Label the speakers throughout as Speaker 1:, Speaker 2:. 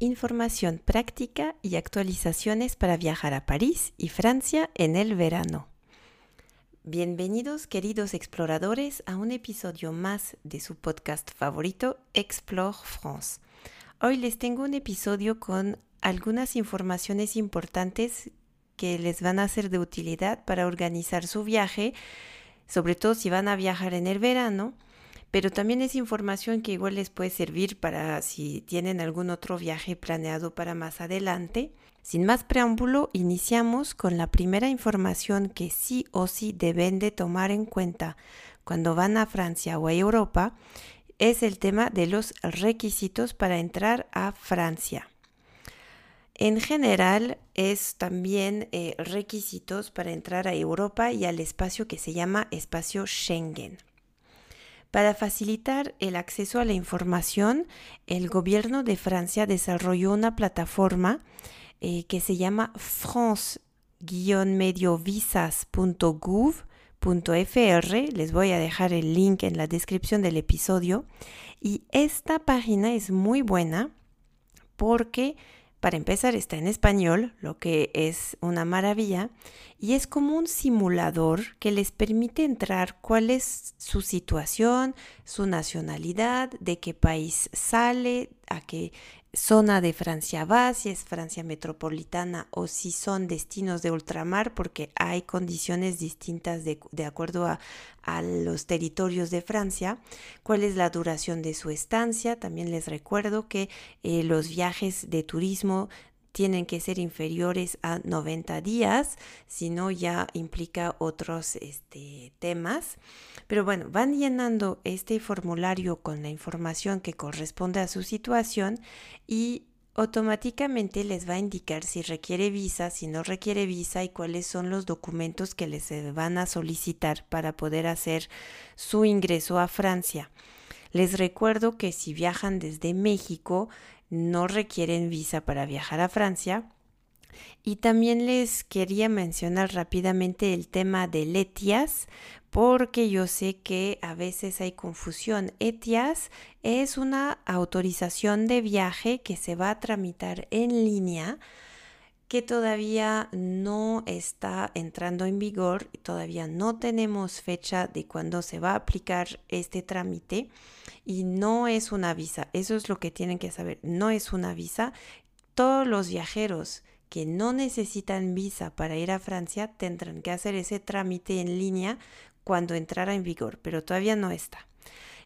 Speaker 1: información práctica y actualizaciones para viajar a París y Francia en el verano. Bienvenidos queridos exploradores a un episodio más de su podcast favorito Explore France. Hoy les tengo un episodio con algunas informaciones importantes que les van a ser de utilidad para organizar su viaje, sobre todo si van a viajar en el verano pero también es información que igual les puede servir para si tienen algún otro viaje planeado para más adelante. Sin más preámbulo, iniciamos con la primera información que sí o sí deben de tomar en cuenta cuando van a Francia o a Europa, es el tema de los requisitos para entrar a Francia. En general, es también eh, requisitos para entrar a Europa y al espacio que se llama espacio Schengen. Para facilitar el acceso a la información, el gobierno de Francia desarrolló una plataforma eh, que se llama france-mediovisas.gouv.fr. Les voy a dejar el link en la descripción del episodio. Y esta página es muy buena porque para empezar, está en español, lo que es una maravilla, y es como un simulador que les permite entrar cuál es su situación, su nacionalidad, de qué país sale, a qué zona de Francia va, si es Francia metropolitana o si son destinos de ultramar, porque hay condiciones distintas de, acuerdo a, los territorios de Francia, cuál es la duración de su estancia. También les recuerdo que eh, los viajes de turismo tienen que ser inferiores a 90 días, si no ya implica otros este, temas. Pero bueno, van llenando este formulario con la información que corresponde a su situación y automáticamente les va a indicar si requiere visa, si no requiere visa y cuáles son los documentos que les van a solicitar para poder hacer su ingreso a Francia. Les recuerdo que si viajan desde México, no requieren visa para viajar a Francia. Y también les quería mencionar rápidamente el tema del ETIAS, porque yo sé que a veces hay confusión. ETIAS es una autorización de viaje que se va a tramitar en línea que todavía no está entrando en vigor, todavía no tenemos fecha de cuándo se va a aplicar este trámite y no es una visa, eso es lo que tienen que saber, no es una visa. Todos los viajeros que no necesitan visa para ir a Francia tendrán que hacer ese trámite en línea cuando entrara en vigor, pero todavía no está.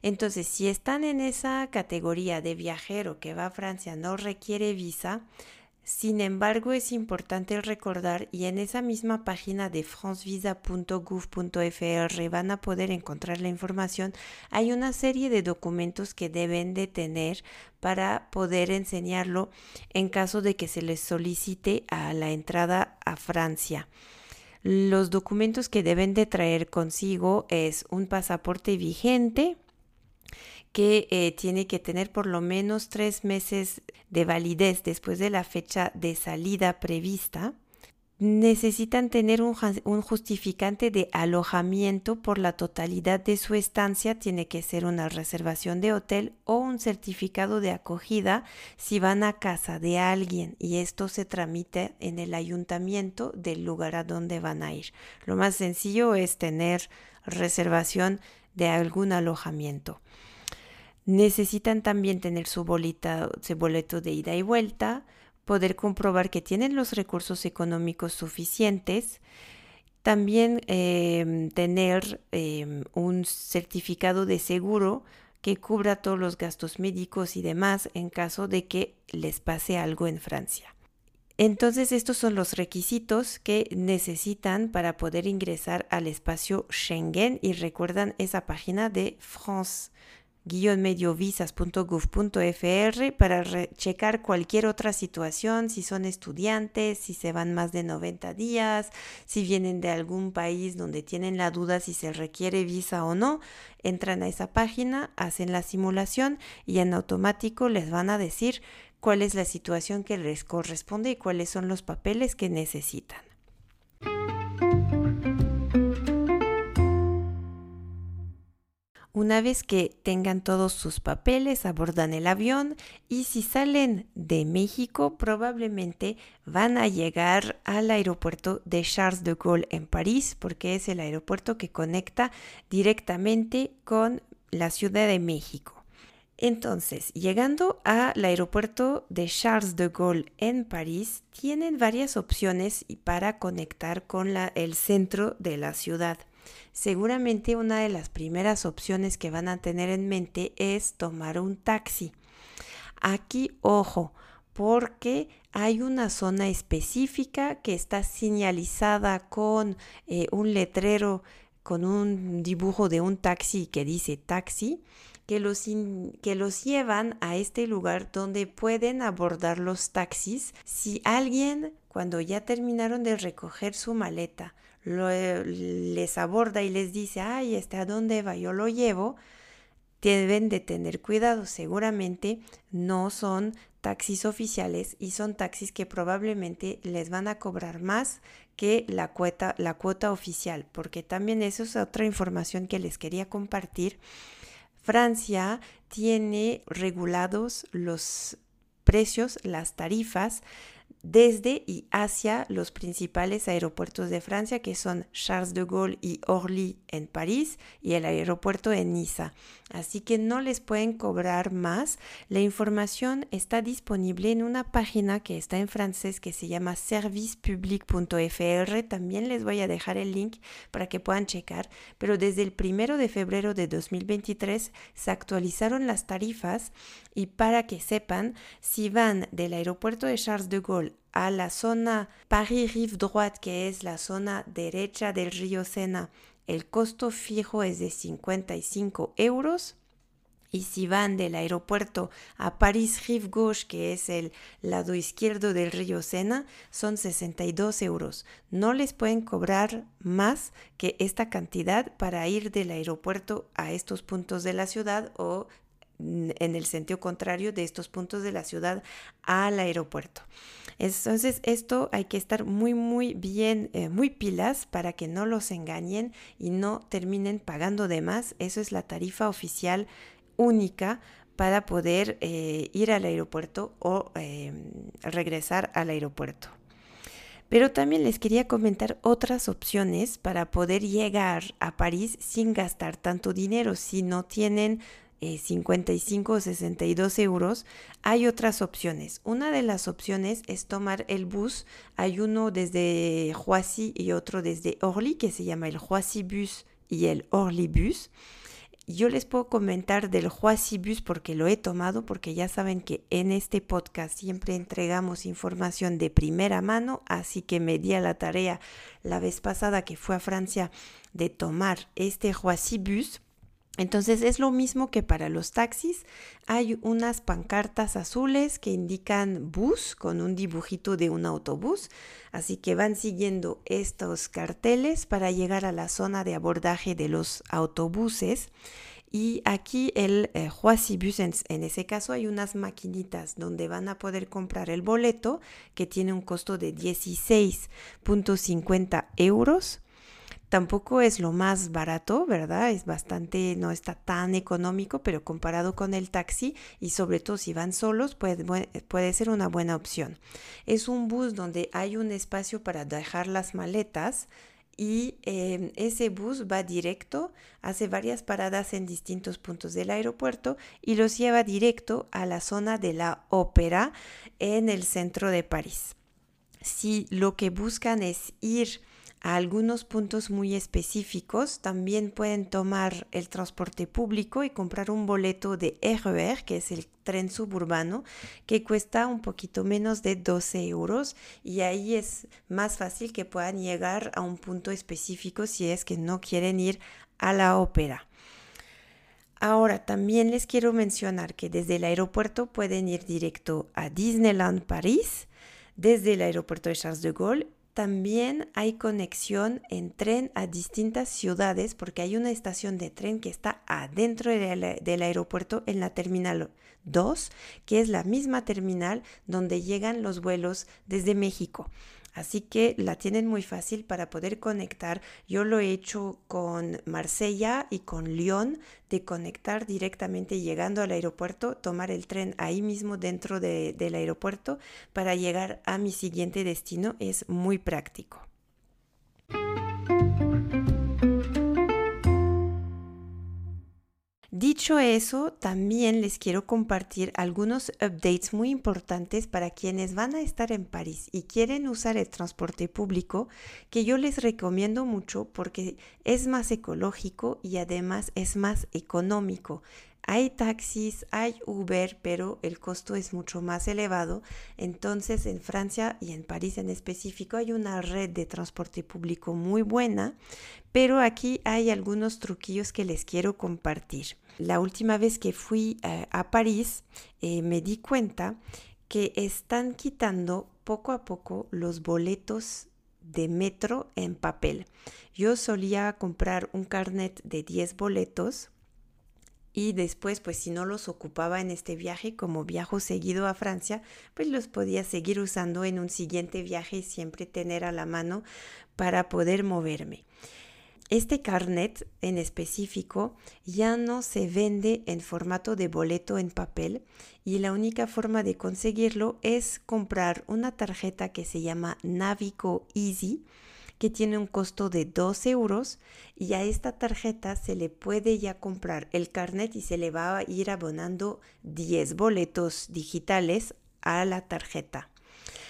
Speaker 1: Entonces, si están en esa categoría de viajero que va a Francia, no requiere visa, sin embargo, es importante recordar y en esa misma página de francevisa.gouv.fr van a poder encontrar la información. Hay una serie de documentos que deben de tener para poder enseñarlo en caso de que se les solicite a la entrada a Francia. Los documentos que deben de traer consigo es un pasaporte vigente, que eh, tiene que tener por lo menos tres meses de validez después de la fecha de salida prevista. Necesitan tener un, justificante de alojamiento por la totalidad de su estancia, tiene que ser una reservación de hotel o un certificado de acogida si van a casa de alguien y esto se tramite en el ayuntamiento del lugar a donde van a ir. Lo más sencillo es tener reservación de algún alojamiento. Necesitan también tener su, bolita, su boleto de ida y vuelta, poder comprobar que tienen los recursos económicos suficientes, también em, tener em, un certificado de seguro que cubra todos los gastos médicos y demás en caso de que les pase algo en Francia. Entonces estos son los requisitos que necesitan para poder ingresar al espacio Schengen y recuerdan esa página de France mediovisas.gov.fr para checar cualquier otra situación, si son estudiantes, si se van más de 90 días, si vienen de algún país donde tienen la duda si se requiere visa o no, entran a esa página, hacen la simulación y en automático les van a decir cuál es la situación que les corresponde y cuáles son los papeles que necesitan. Una vez que tengan todos sus papeles, abordan el avión y si salen de México probablemente van a llegar al aeropuerto de Charles de Gaulle en París porque es el aeropuerto que conecta directamente con la Ciudad de México. Entonces, llegando al aeropuerto de Charles de Gaulle en París, tienen varias opciones para conectar con el centro de la ciudad. Seguramente una de las primeras opciones que van a tener en mente es tomar un taxi. Aquí, ojo, porque hay una zona específica que está señalizada con eh, un letrero, con un dibujo de un taxi que dice taxi, que los, que los llevan a este lugar donde pueden abordar los taxis si alguien, cuando ya terminaron de recoger su maleta, les aborda y les dice, ay, este a dónde va, yo lo llevo, deben de tener cuidado. Seguramente no son taxis oficiales y son taxis que probablemente les van a cobrar más que la cuota, la cuota oficial, porque también eso es otra información que les quería compartir. Francia tiene regulados los precios, las tarifas desde y hacia los principales aeropuertos de Francia, que son Charles de Gaulle y Orly en París y el aeropuerto en Niza. Así que no les pueden cobrar más. La información está disponible en una página que está en francés que se llama servicepublic.fr. También les voy a dejar el link para que puedan checar. Pero desde el primero de febrero de 2023 se actualizaron las tarifas y para que sepan, si van del aeropuerto de Charles de Gaulle a la zona Paris-Rive Droite, que es la zona derecha del río Sena, el costo fijo es de 55 euros. Y si van del aeropuerto a Paris Rive Gauche, que es el lado izquierdo del río Sena, son 62 euros. No les pueden cobrar más que esta cantidad para ir del aeropuerto a estos puntos de la ciudad o en el sentido contrario de estos puntos de la ciudad al aeropuerto. Entonces esto hay que estar muy muy bien, eh, muy pilas para que no los engañen y no terminen pagando de más. Eso es la tarifa oficial única para poder eh, ir al aeropuerto o em, regresar al aeropuerto. Pero también les quería comentar otras opciones para poder llegar a París sin gastar tanto dinero. Si no tienen 55 o 62 euros, hay otras opciones. Una de las opciones es tomar el bus. Hay uno desde Roissy y otro desde Orly que se llama el Roissy Bus y el Orly Bus. Yo les puedo comentar del Roissy Bus porque lo he tomado, porque ya saben que en este podcast siempre entregamos información de primera mano, así que me di a la tarea la vez pasada que fue a Francia de tomar este Roissy Bus entonces es lo mismo que para los taxis. Hay unas pancartas azules que indican bus con un dibujito de un autobús. Así que van siguiendo estos carteles para llegar a la zona de abordaje de los autobuses. Y aquí el eh, Bus, en, en, ese caso hay unas maquinitas donde van a poder comprar el boleto que tiene un costo de 16.50 euros Tampoco es lo más barato, ¿verdad? Es bastante, no está tan económico, pero comparado con el taxi y sobre todo si van solos puede, ser una buena opción. Es un bus donde hay un espacio para dejar las maletas y em, ese bus va directo, hace varias paradas en distintos puntos del aeropuerto y los lleva directo a la zona de la ópera en el centro de París. Si lo que buscan es ir a algunos puntos muy específicos. También pueden tomar el transporte público y comprar un boleto de RER, que es el tren suburbano, que cuesta un poquito menos de 12 euros y ahí es más fácil que puedan llegar a un punto específico si es que no quieren ir a la ópera. Ahora, también les quiero mencionar que desde el aeropuerto pueden ir directo a Disneyland París, desde el aeropuerto de Charles de Gaulle también hay conexión en tren a distintas ciudades porque hay una estación de tren que está adentro del, aeropuerto en la terminal 2, que es la misma terminal donde llegan los vuelos desde México. Así que la tienen muy fácil para poder conectar. Yo lo he hecho con Marsella y con Lyon, de conectar directamente llegando al aeropuerto, tomar el tren ahí mismo dentro del aeropuerto para llegar a mi siguiente destino. Es muy práctico. Dicho eso, también les quiero compartir algunos updates muy importantes para quienes van a estar en París y quieren usar el transporte público, que yo les recomiendo mucho porque es más ecológico y además es más económico. Hay taxis, hay Uber, pero el costo es mucho más elevado. Entonces en Francia y en París en específico hay una red de transporte público muy buena, pero aquí hay algunos truquillos que les quiero compartir. La última vez que fui eh, a París eh, me di cuenta que están quitando poco a poco los boletos de metro en papel. Yo solía comprar un carnet de 10 boletos y después pues si no los ocupaba en este viaje como viajo seguido a Francia pues los podía seguir usando en un siguiente viaje y siempre tener a la mano para poder moverme. Este carnet en específico ya no se vende en formato de boleto en papel y la única forma de conseguirlo es comprar una tarjeta que se llama Navico Easy que tiene un costo de 2 euros y a esta tarjeta se le puede ya comprar el carnet y se le va a ir abonando 10 boletos digitales a la tarjeta.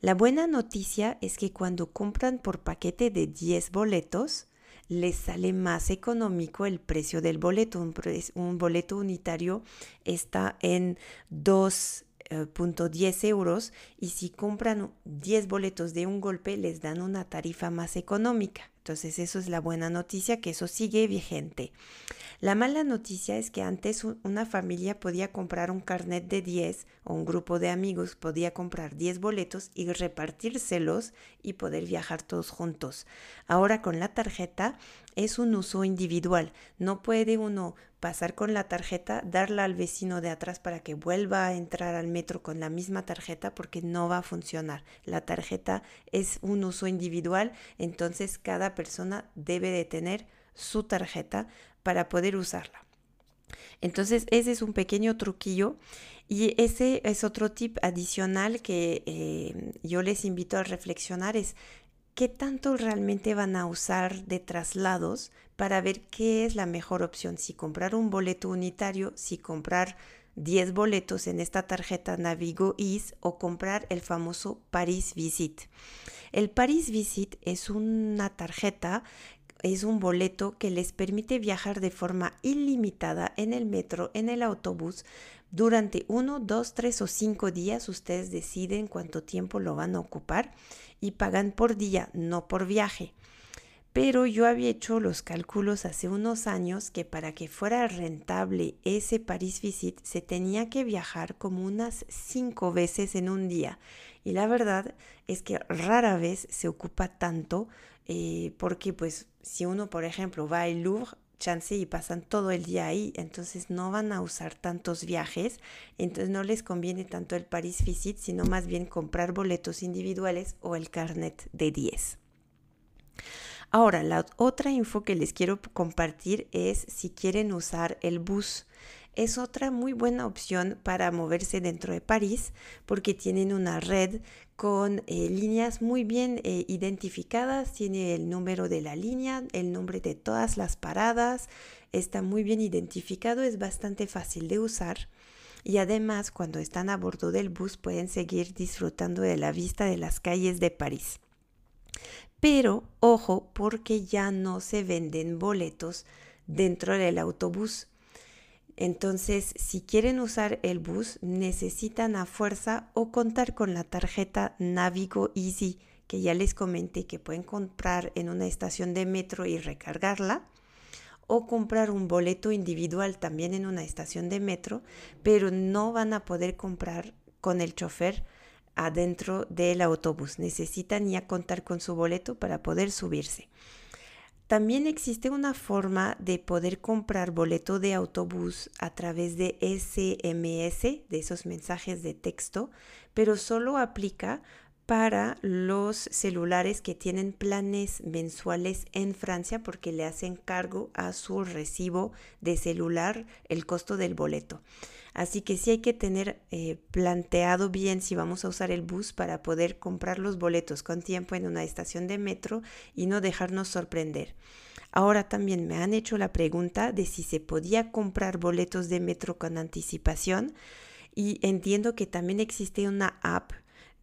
Speaker 1: La buena noticia es que cuando compran por paquete de 10 boletos, les sale más económico el precio del boleto. Un, un boleto unitario está en 2 10 eh, euros y si compran 10 boletos de un golpe les dan una tarifa más económica. Entonces eso es la buena noticia, que eso sigue vigente. La mala noticia es que antes una familia podía comprar un carnet de 10 o un grupo de amigos podía comprar 10 boletos y repartírselos y poder viajar todos juntos. Ahora con la tarjeta es un uso individual. No puede uno pasar con la tarjeta, darla al vecino de atrás para que vuelva a entrar al metro con la misma tarjeta porque no va a funcionar. La tarjeta es un uso individual, entonces cada persona debe de tener su tarjeta para poder usarla. Entonces ese es un pequeño truquillo y ese es otro tip adicional que eh, yo les invito a reflexionar es qué tanto realmente van a usar de traslados para ver qué es la mejor opción, si comprar un boleto unitario, si comprar 10 boletos en esta tarjeta Navigo Ease o comprar el famoso Paris Visit. El Paris Visit es una tarjeta es un boleto que les permite viajar de forma ilimitada en el metro, en el autobús, durante uno, dos, tres o cinco días. Ustedes deciden cuánto tiempo lo van a ocupar y pagan por día, no por viaje. Pero yo había hecho los cálculos hace unos años que para que fuera rentable ese Paris Visit se tenía que viajar como unas cinco veces en un día. Y la verdad es que rara vez se ocupa tanto eh, porque pues si uno por ejemplo va al Louvre, chance y pasan todo el día ahí, entonces no van a usar tantos viajes, entonces no les conviene tanto el Paris Visit, sino más bien comprar boletos individuales o el carnet de 10. Ahora, la otra info que les quiero compartir es si quieren usar el bus. Es otra muy buena opción para moverse dentro de París porque tienen una red con eh, líneas muy bien eh, identificadas, tiene el número de la línea, el nombre de todas las paradas, está muy bien identificado, es bastante fácil de usar y además cuando están a bordo del bus pueden seguir disfrutando de la vista de las calles de París. Pero ojo porque ya no se venden boletos dentro del autobús. Entonces, si quieren usar el bus, necesitan a fuerza o contar con la tarjeta Navigo Easy, que ya les comenté que pueden comprar en una estación de metro y recargarla, o comprar un boleto individual también en una estación de metro, pero no van a poder comprar con el chofer adentro del autobús. Necesitan ya contar con su boleto para poder subirse. También existe una forma de poder comprar boleto de autobús a través de SMS, de esos mensajes de texto, pero solo aplica para los celulares que tienen planes mensuales en Francia porque le hacen cargo a su recibo de celular el costo del boleto. Así que sí hay que tener eh, planteado bien si vamos a usar el bus para poder comprar los boletos con tiempo en una estación de metro y no dejarnos sorprender. Ahora también me han hecho la pregunta de si se podía comprar boletos de metro con anticipación y entiendo que también existe una app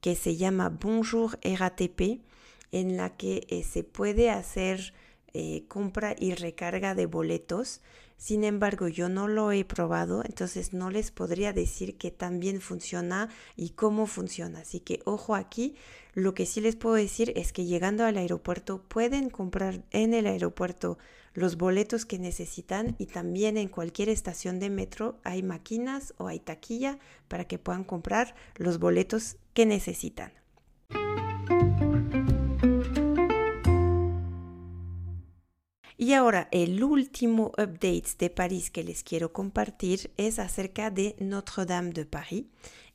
Speaker 1: que se llama Bonjour RATP en la que eh, se puede hacer eh, compra y recarga de boletos sin embargo, yo no lo he probado, entonces no les podría decir que también funciona y cómo funciona. Así que ojo aquí, lo que sí les puedo decir es que llegando al aeropuerto pueden comprar en el aeropuerto los boletos que necesitan y también en cualquier estación de metro hay máquinas o hay taquilla para que puedan comprar los boletos que necesitan. Y ahora el último update de París que les quiero compartir es acerca de Notre Dame de París.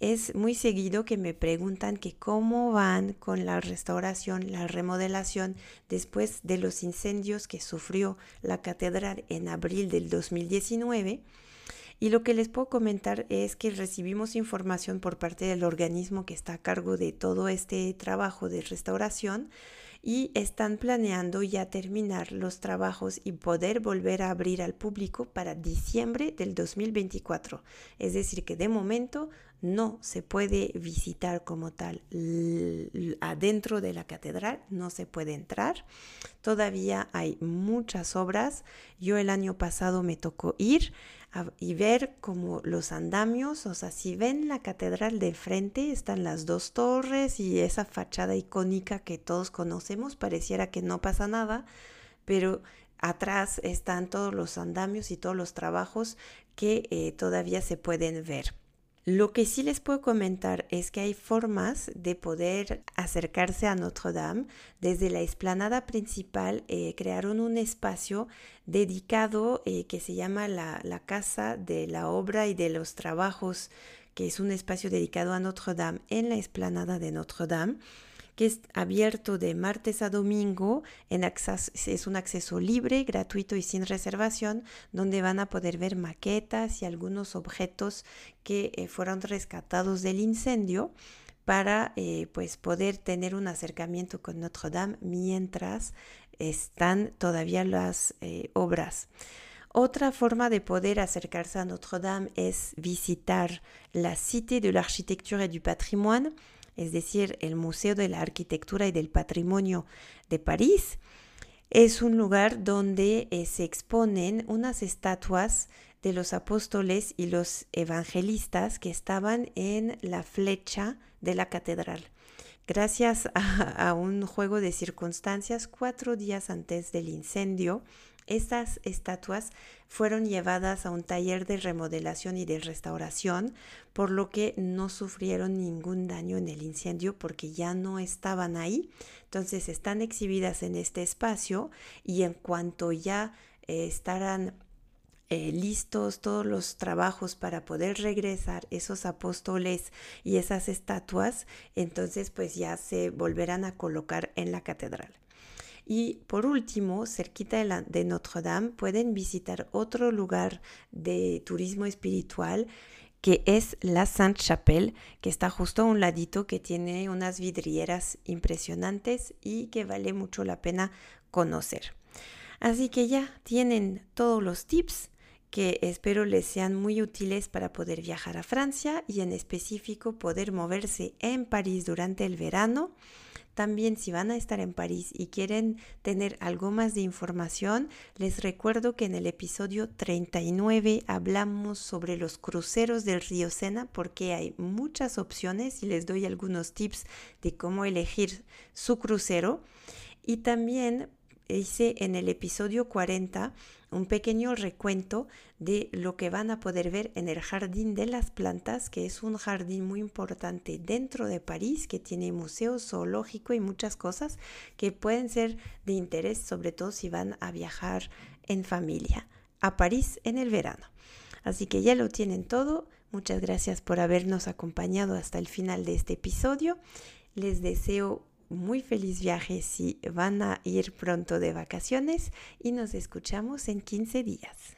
Speaker 1: Es muy seguido que me preguntan que cómo van con la restauración, la remodelación después de los incendios que sufrió la catedral en abril del 2019. Y lo que les puedo comentar es que recibimos información por parte del organismo que está a cargo de todo este trabajo de restauración y están planeando ya terminar los trabajos y poder volver a abrir al público para diciembre del 2024. Es decir, que de momento no se puede visitar como tal adentro de la catedral, no se puede entrar. Todavía hay muchas obras. Yo el año pasado me tocó ir y ver como los andamios, o sea, si ven la catedral de frente, están las dos torres y esa fachada icónica que todos conocemos, pareciera que no pasa nada, pero atrás están todos los andamios y todos los trabajos que eh, todavía se pueden ver. Lo que sí les puedo comentar es que hay formas de poder acercarse a Notre Dame. Desde la explanada principal eh, crearon un espacio dedicado eh, que se llama la, la Casa de la Obra y de los Trabajos, que es un espacio dedicado a Notre Dame en la explanada de Notre Dame que es abierto de martes a domingo, es un acceso libre, gratuito y sin reservación, donde van a poder ver maquetas y algunos objetos que eh, fueron rescatados del incendio para eh, pues poder tener un acercamiento con Notre Dame mientras están todavía las eh, obras. Otra forma de poder acercarse a Notre Dame es visitar la Cité de l'Architecture et du Patrimoine, es decir, el Museo de la Arquitectura y del Patrimonio de París, es un lugar donde eh, se exponen unas estatuas de los apóstoles y los evangelistas que estaban en la flecha de la catedral. Gracias a un juego de circunstancias, cuatro días antes del incendio, estas estatuas fueron llevadas a un taller de remodelación y de restauración, por lo que no sufrieron ningún daño en el incendio porque ya no estaban ahí. Entonces están exhibidas en este espacio y en cuanto ya eh, estarán eh, listos todos los trabajos para poder regresar esos apóstoles y esas estatuas, entonces pues ya se volverán a colocar en la catedral. Y por último, cerquita de, Notre Dame, pueden visitar otro lugar de turismo espiritual que es la Sainte Chapelle, que está justo a un ladito, que tiene unas vidrieras impresionantes y que vale mucho la pena conocer. Así que ya tienen todos los tips que espero les sean muy útiles para poder viajar a Francia y en específico poder moverse en París durante el verano también si van a estar en París y quieren tener algo más de información, les recuerdo que en el episodio 39 hablamos sobre los cruceros del río Sena porque hay muchas opciones y les doy algunos tips de cómo elegir su crucero. Y también hice en el episodio 40 un pequeño recuento de lo que van a poder ver en el Jardín de las Plantas, que es un jardín muy importante dentro de París, que tiene museo zoológico y muchas cosas que pueden ser de interés, sobre todo si van a viajar en familia a París en el verano. Así que ya lo tienen todo. Muchas gracias por habernos acompañado hasta el final de este episodio. Les deseo muy feliz viaje si van a ir pronto de vacaciones y nos escuchamos en 15 días.